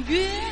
月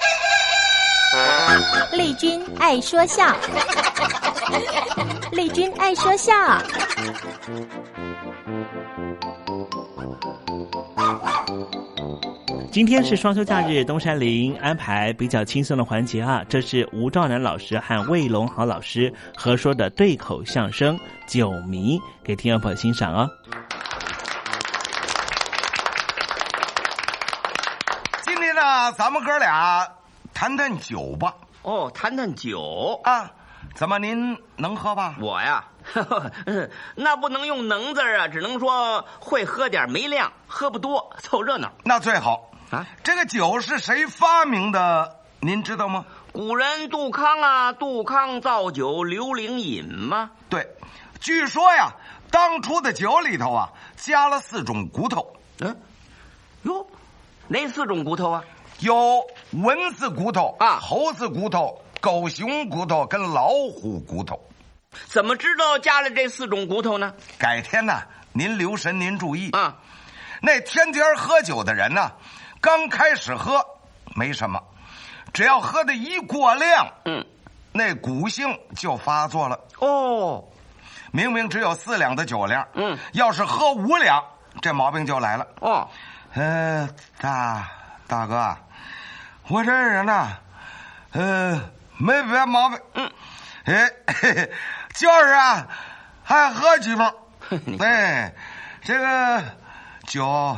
丽君爱说笑，丽君爱说笑。今天是双休假日，东山林安排比较轻松的环节啊，这是吴兆南老师和魏龙豪老师合说的对口相声《酒迷》，给听众朋友欣赏哦。今天呢，咱们哥俩谈谈酒吧哦，谈谈酒啊。怎么您能喝吧？我呀，呵 呵那不能用能字啊，只能说会喝点，没量，喝不多，凑热闹。那最好啊。这个酒是谁发明的？您知道吗？古人杜康啊，杜康造酒，刘伶饮吗？对，据说呀，当初的酒里头啊，加了四种骨头。嗯，哟，哪四种骨头啊？有蚊子骨头啊，猴子骨头、狗熊骨头跟老虎骨头。怎么知道加了这四种骨头呢？改天呢，您留神，您注意啊。那天天喝酒的人呢，刚开始喝没什么，只要喝的一过量，嗯，那骨性就发作了。哦，明明只有四两的酒量，嗯，要是喝五两，这毛病就来了。哦，呃，大大哥，我这人呢，呃，没别毛病，嗯，哎，嘿 嘿就是啊，还喝几盅。哎，这个酒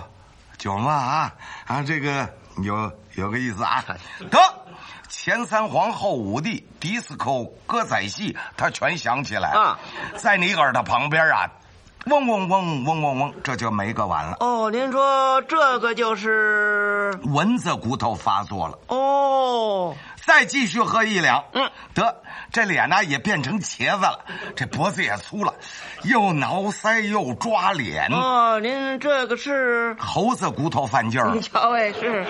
酒嘛啊啊，这个有有个意思啊。得，前三皇后五帝迪斯科歌仔戏，他全想起来了。啊，在你耳朵旁边啊，嗡嗡嗡嗡嗡嗡，这就没个完了。哦，您说这个就是蚊子骨头发作了。哦，再继续喝一两，嗯，得，这脸呢也变成茄子了，这脖子也粗了，又挠腮又抓脸。哦，您这个是猴子骨头犯劲儿。你 瞧，哎，是。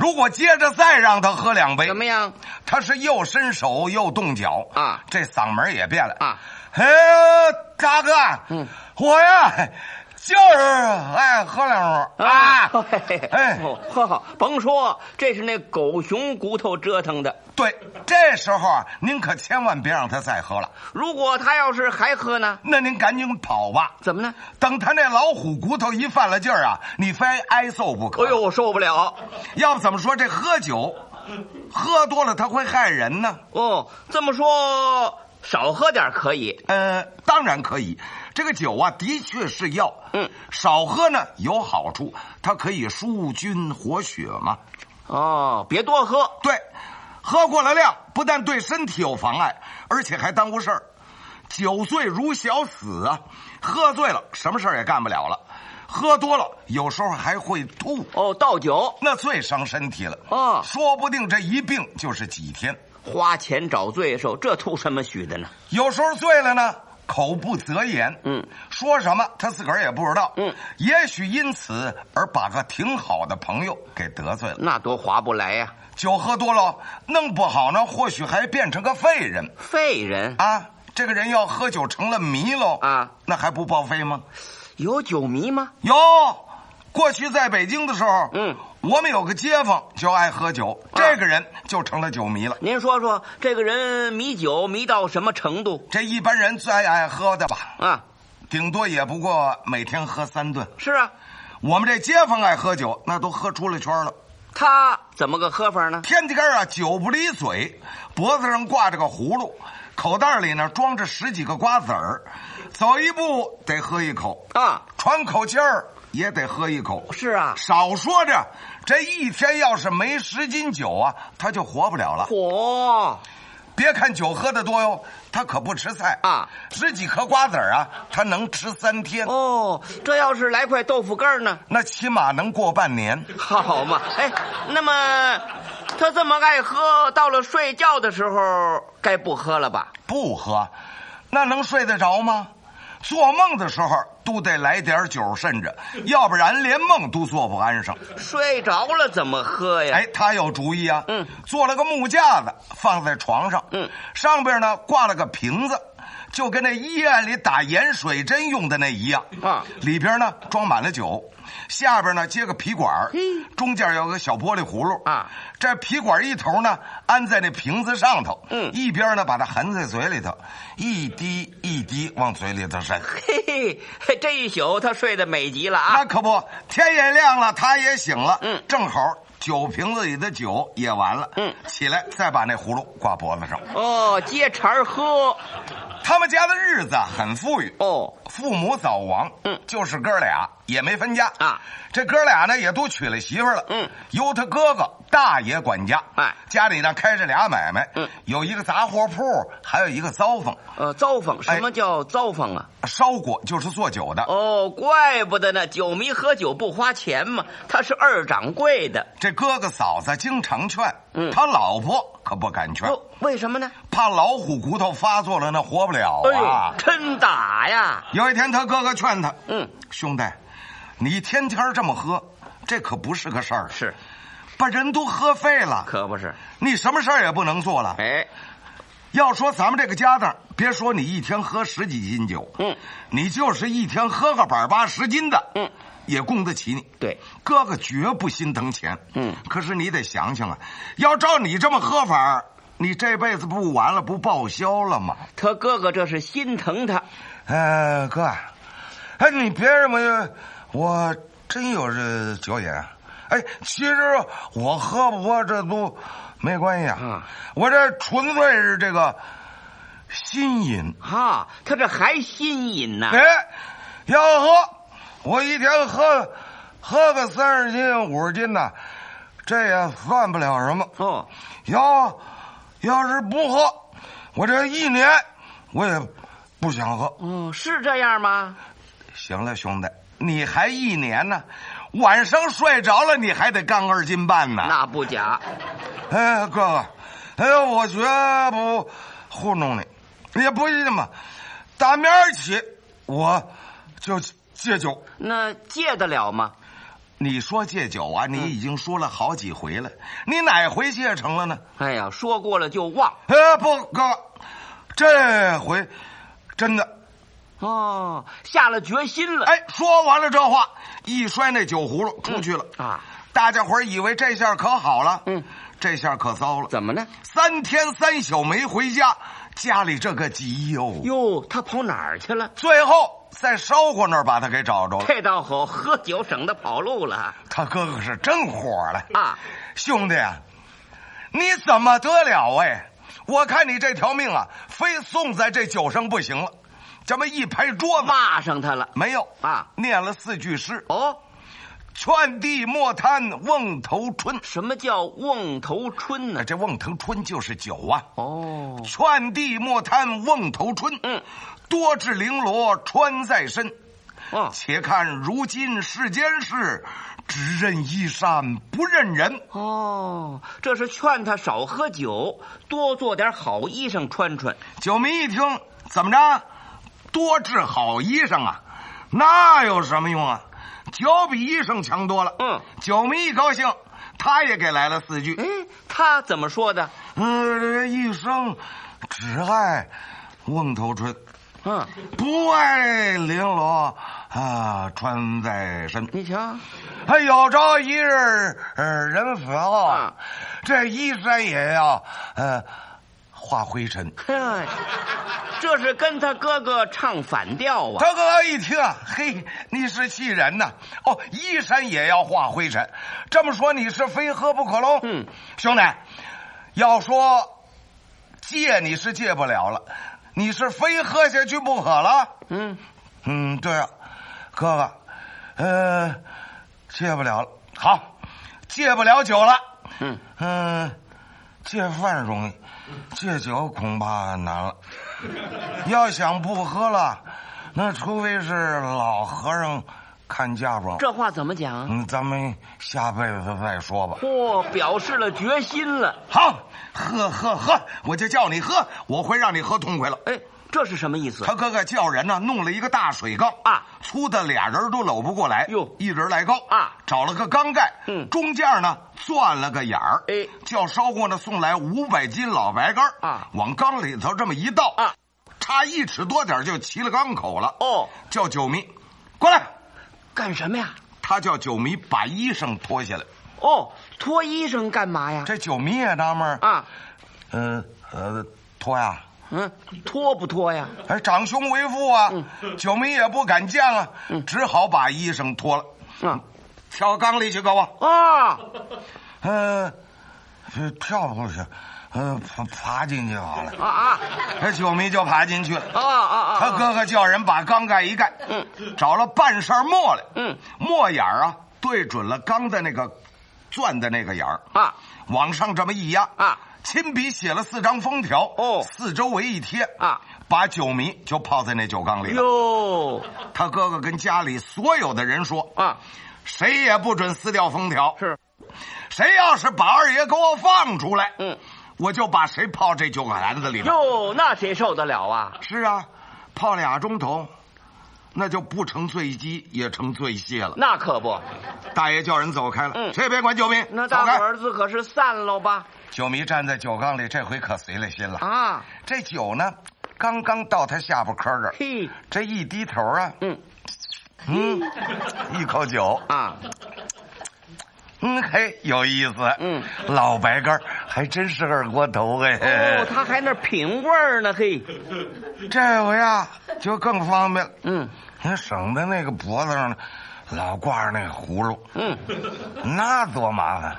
如果接着再让他喝两杯，怎么样？他是又伸手又动脚啊，这嗓门也变了啊。哎，大哥，嗯，我呀。就是爱喝两壶啊！哎，喝好，甭说，这是那狗熊骨头折腾的。对，这时候啊，您可千万别让他再喝了。如果他要是还喝呢，那您赶紧跑吧。怎么呢？等他那老虎骨头一犯了劲儿啊，你非挨揍不可。哎呦，我受不了！要不怎么说这喝酒，喝多了他会害人呢？哦，这么说少喝点可以？呃，当然可以。这个酒啊，的确是药。嗯，少喝呢有好处，它可以疏菌活血嘛。哦，别多喝。对，喝过了量，不但对身体有妨碍，而且还耽误事儿。酒醉如小死啊！喝醉了，什么事儿也干不了了。喝多了，有时候还会吐。哦，倒酒那最伤身体了。哦，说不定这一病就是几天。花钱找罪受，这图什么许的呢？有时候醉了呢。口不择言，嗯，说什么他自个儿也不知道，嗯，也许因此而把个挺好的朋友给得罪了，那多划不来呀！酒喝多了，弄不好呢，或许还变成个废人。废人啊，这个人要喝酒成了迷喽啊，那还不报废吗？有酒迷吗？有，过去在北京的时候，嗯。我们有个街坊就爱喝酒，啊、这个人就成了酒迷了。您说说，这个人迷酒迷到什么程度？这一般人最爱喝的吧？啊，顶多也不过每天喝三顿。是啊，我们这街坊爱喝酒，那都喝出了圈了。他怎么个喝法呢？天天啊，酒不离嘴，脖子上挂着个葫芦，口袋里呢装着十几个瓜子儿，走一步得喝一口啊，喘口气儿。也得喝一口，是啊，少说着，这一天要是没十斤酒啊，他就活不了了。嚯！别看酒喝的多哟，他可不吃菜啊，十几颗瓜子啊，他能吃三天。哦，这要是来块豆腐干呢，那起码能过半年。好嘛，哎，那么他这么爱喝，到了睡觉的时候该不喝了吧？不喝，那能睡得着吗？做梦的时候都得来点酒渗着，要不然连梦都做不安生。睡着了怎么喝呀？哎，他有主意啊！嗯，做了个木架子放在床上，嗯，上边呢挂了个瓶子，就跟那医院里打盐水针用的那一样啊。里边呢装满了酒，下边呢接个皮管，中间有个小玻璃葫芦啊。这皮管一头呢安在那瓶子上头，嗯，一边呢把它含在嘴里头，一滴一滴往嘴里头渗。嘿嘿，这一宿他睡得美极了啊！那可不，天也亮了，他也醒了，嗯，正好酒瓶子里的酒也完了，嗯，起来再把那葫芦挂脖子上。哦，接茬喝。他们家的日子很富裕。哦，父母早亡，嗯，就是哥俩也没分家啊。这哥俩呢也都娶了媳妇了。嗯，由他哥哥大爷管家。哎，家里呢开着俩买卖。嗯，有一个杂货铺，还有一个糟坊。呃，糟坊什么叫糟坊啊？烧锅就是做酒的。哦，怪不得呢，酒迷喝酒不花钱嘛。他是二掌柜的。这哥哥嫂子经常劝，嗯，他老婆可不敢劝。哦，为什么呢？怕老虎骨头发作了，那活不了啊！真打呀！有一天，他哥哥劝他：“嗯，兄弟，你天天这么喝，这可不是个事儿。是，把人都喝废了，可不是。你什么事儿也不能做了。哎，要说咱们这个家当，别说你一天喝十几斤酒，嗯，你就是一天喝个百八十斤的，嗯，也供得起你。对，哥哥绝不心疼钱，嗯，可是你得想想啊，要照你这么喝法。”你这辈子不完了，不报销了吗？他哥哥这是心疼他。哎，哥，哎，你别认为我真有这酒瘾。哎，其实我喝不喝这都没关系啊。嗯、我这纯粹是这个心瘾。哈，他这还心瘾呢。哎，要喝，我一天喝喝个三十斤、五十斤的，这也算不了什么。哦，要。要是不喝，我这一年我也不想喝。嗯，是这样吗？行了，兄弟，你还一年呢，晚上睡着了你还得干二斤半呢。那不假。哎，哥哥，哎，我绝不糊弄你，也不一定嘛。打明儿起我就戒酒。那戒得了吗？你说戒酒啊？你已经说了好几回了，你哪回戒成了呢？哎呀，说过了就忘。哎，不，哥，这回真的哦，下了决心了。哎，说完了这话，一摔那酒葫芦出去了、嗯、啊！大家伙以为这下可好了，嗯，这下可糟了。怎么呢？三天三宿没回家，家里这个急哟。哟，他跑哪儿去了？最后。在烧火那儿把他给找着了。这倒好，喝酒省得跑路了。他哥哥是真火了啊！兄弟啊，你怎么得了哎？我看你这条命啊，非送在这酒上不行了。这么一拍桌子，骂上他了。没有啊，念了四句诗。哦，劝帝莫贪瓮头春。什么叫瓮头春呢？这瓮头春就是酒啊。哦，劝帝莫贪瓮头春。嗯。多至绫罗穿在身，哦，且看如今世间事，只认衣衫不认人。哦，这是劝他少喝酒，多做点好衣裳穿穿。酒迷一听，怎么着？多治好医生啊？那有什么用啊？酒比医生强多了。嗯，酒迷一高兴，他也给来了四句。哎，他怎么说的？嗯，这一生只爱瓮头春。嗯，不爱绫罗啊，穿在身。你瞧，他有朝一日呃人死后啊，啊这衣衫也要呃化灰尘。嘿，这是跟他哥哥唱反调啊！他哥哥一听啊，嘿，你是气人呐！哦，衣衫也要化灰尘，这么说你是非喝不可喽？嗯，兄弟，要说戒你是戒不了了。你是非喝下去不可了？嗯，嗯，对啊，哥哥，呃，戒不了了。好，戒不了酒了。嗯嗯、呃，戒饭容易，戒酒恐怕难了。要想不喝了，那除非是老和尚看嫁妆。这话怎么讲？嗯，咱们下辈子再说吧。嚯、哦，表示了决心了。好。喝喝喝！我就叫你喝，我会让你喝痛快了。哎，这是什么意思？他哥哥叫人呢，弄了一个大水缸啊，粗的俩人都搂不过来，哟，一人来高啊，找了个缸盖，嗯，中间呢钻了个眼儿，哎，叫烧锅呢送来五百斤老白干啊，往缸里头这么一倒啊，差一尺多点就齐了缸口了。哦，叫酒迷过来，干什么呀？他叫酒迷把衣裳脱下来。哦，脱衣裳干嘛呀？这酒迷也纳闷啊。嗯呃，脱呀，嗯，脱不脱呀？哎，长兄为父啊，嗯、九迷也不敢犟啊，嗯、只好把衣裳脱了，嗯，跳缸里去，给我啊，嗯、呃，跳不去，嗯，爬爬进去好了。啊啊。这九迷就爬进去了。啊啊啊！他哥哥叫人把缸盖一盖，嗯，找了半扇墨来，嗯，墨眼儿啊对准了缸的那个钻的那个眼儿。啊，往上这么一压啊，亲笔写了四张封条，哦。四周围一贴啊，把酒迷就泡在那酒缸里了。哟。他哥哥跟家里所有的人说啊，谁也不准撕掉封条，是，谁要是把二爷给我放出来，嗯，我就把谁泡这酒篮子里了。哟，那谁受得了啊？是啊，泡俩钟头，那就不成醉鸡也成醉蟹了。那可不，大爷叫人走开了，嗯。谁也别管酒迷，那大伙儿子可是散喽吧？酒迷站在酒缸里，这回可随了心了。啊，这酒呢，刚刚到他下巴颏这儿，嘿，这一低头啊，嗯。嗯，一口酒，啊，嗯，嘿，有意思。嗯，老白干儿还真是二锅头哎。哦，他还那品味儿呢，嘿，这回啊就更方便了，嗯。您省得那个脖子上老挂着那个葫芦，嗯，那多麻烦，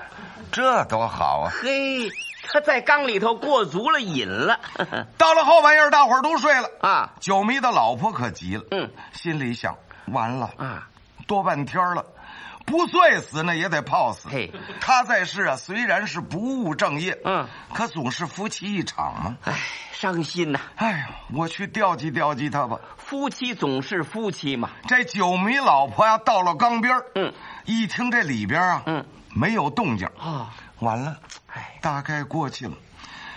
这多好啊！嘿，他在缸里头过足了瘾了，到了后半夜，大伙儿都睡了啊，酒迷的老婆可急了，嗯，心里想：完了啊，多半天了，不醉死呢也得泡死。嘿，他在世啊，虽然是不务正业，嗯，可总是夫妻一场嘛。唉，伤心呐、哎呀，我去调集调集他吧。夫妻总是夫妻嘛，这酒迷老婆呀，到了缸边儿嗯，一听这里边啊，嗯，没有动静，啊，完了，哎，大概过去了。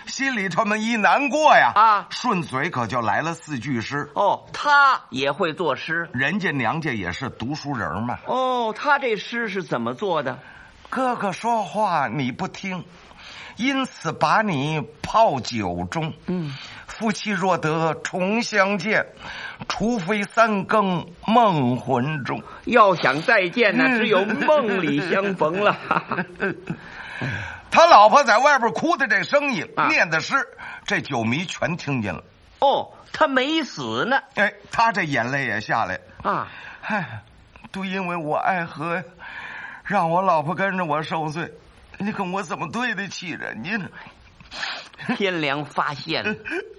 心里这么一难过呀，啊顺嘴可就来了四句诗。哦，他也会作诗，人家娘家也是读书人嘛。哦，他这诗是怎么做的？哥哥说话你不听，因此把你泡酒中。嗯，夫妻若得重相见，除非三更梦魂中。要想再见呢，只有梦里相逢了。他老婆在外边哭的这声音，啊念的诗，这酒迷全听见了。哦，他没死呢。哎，他这眼泪也下来。啊，唉，都因为我爱喝，让我老婆跟着我受罪，你跟我怎么对得起人家呢？天良发现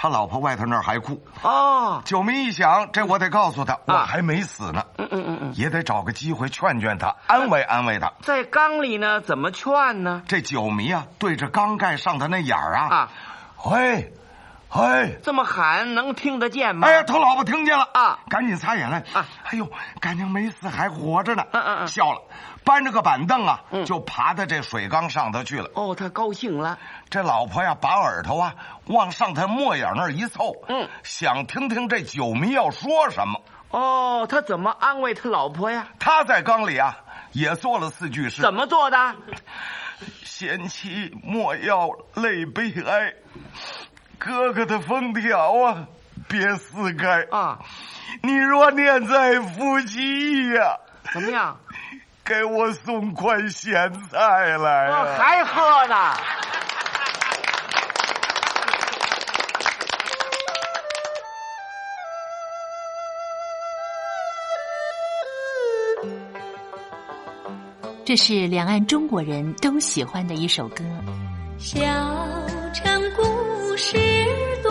他老婆外头那儿还哭，啊，九迷一想，这我得告诉他，我啊还没死呢，嗯嗯嗯嗯，也得找个机会劝劝他，安慰安慰他。在缸里呢，怎么劝呢？这酒迷啊，对着缸盖上的那眼儿啊，啊，喂，喂，这么喊能听得见吗？哎呀，他老婆听见了。啊。赶紧擦眼泪。啊。哎呦，感情没死，还活着呢。嗯嗯嗯。笑了，搬着个板凳啊，嗯就爬到这水缸上头去了。哦，他高兴了。这老婆呀，把耳朵啊往上他墨眼那儿一凑，嗯，想听听这酒迷要说什么。哦，他怎么安慰他老婆呀？他在缸里啊也做了四句诗：怎么做的？贤妻莫要泪悲哀，哥哥的封条啊别撕开啊！你若念在夫妻呀、怎么样？给我送块咸菜来、哦啊！还喝呢？这是两岸中国人都喜欢的一首歌。小城故事多，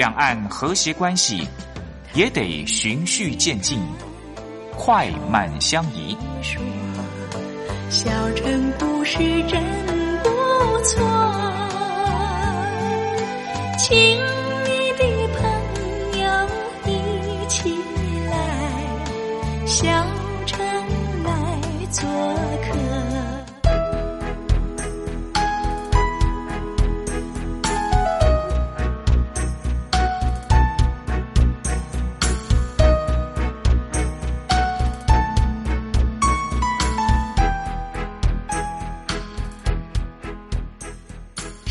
两岸和谐关系也得循序渐进，快慢相宜。说小城故事真不错，情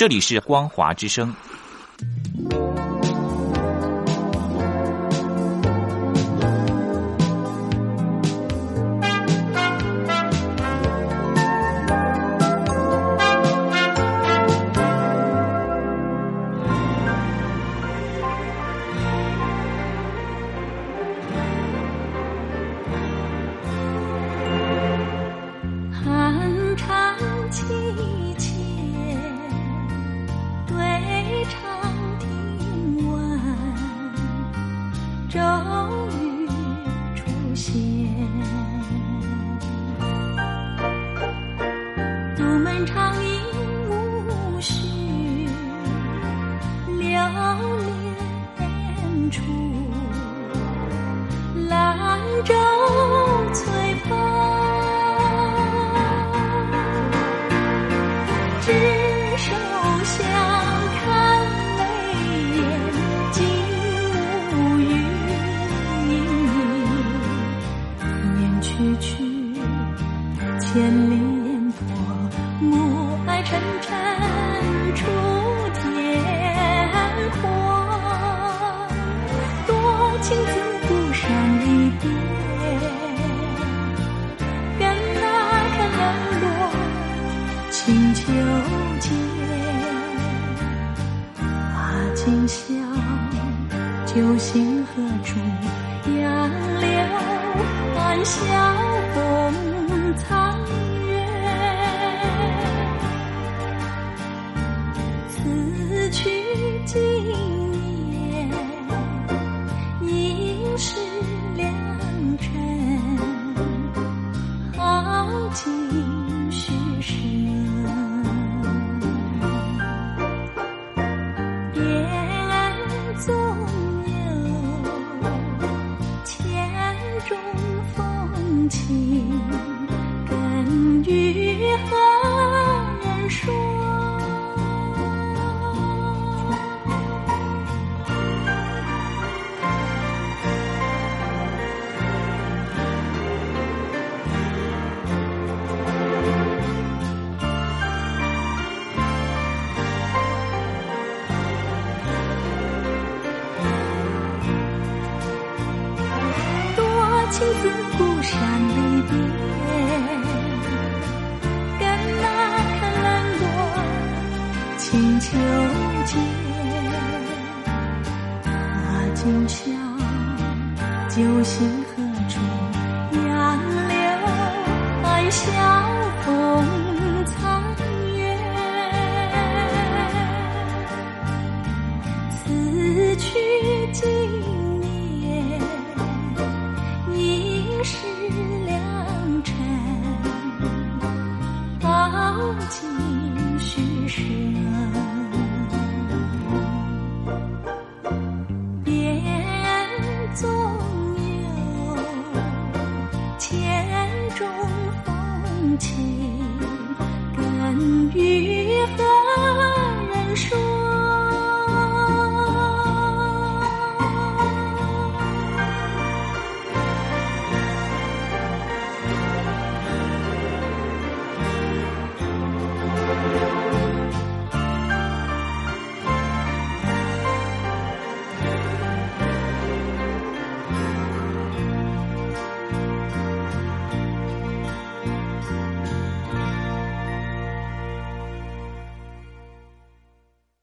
这里是光华之声。沉沉出天阔。多情自古伤离别，更那堪冷落。清秋节，啊，今宵酒醒何处？杨柳暗笑风残情，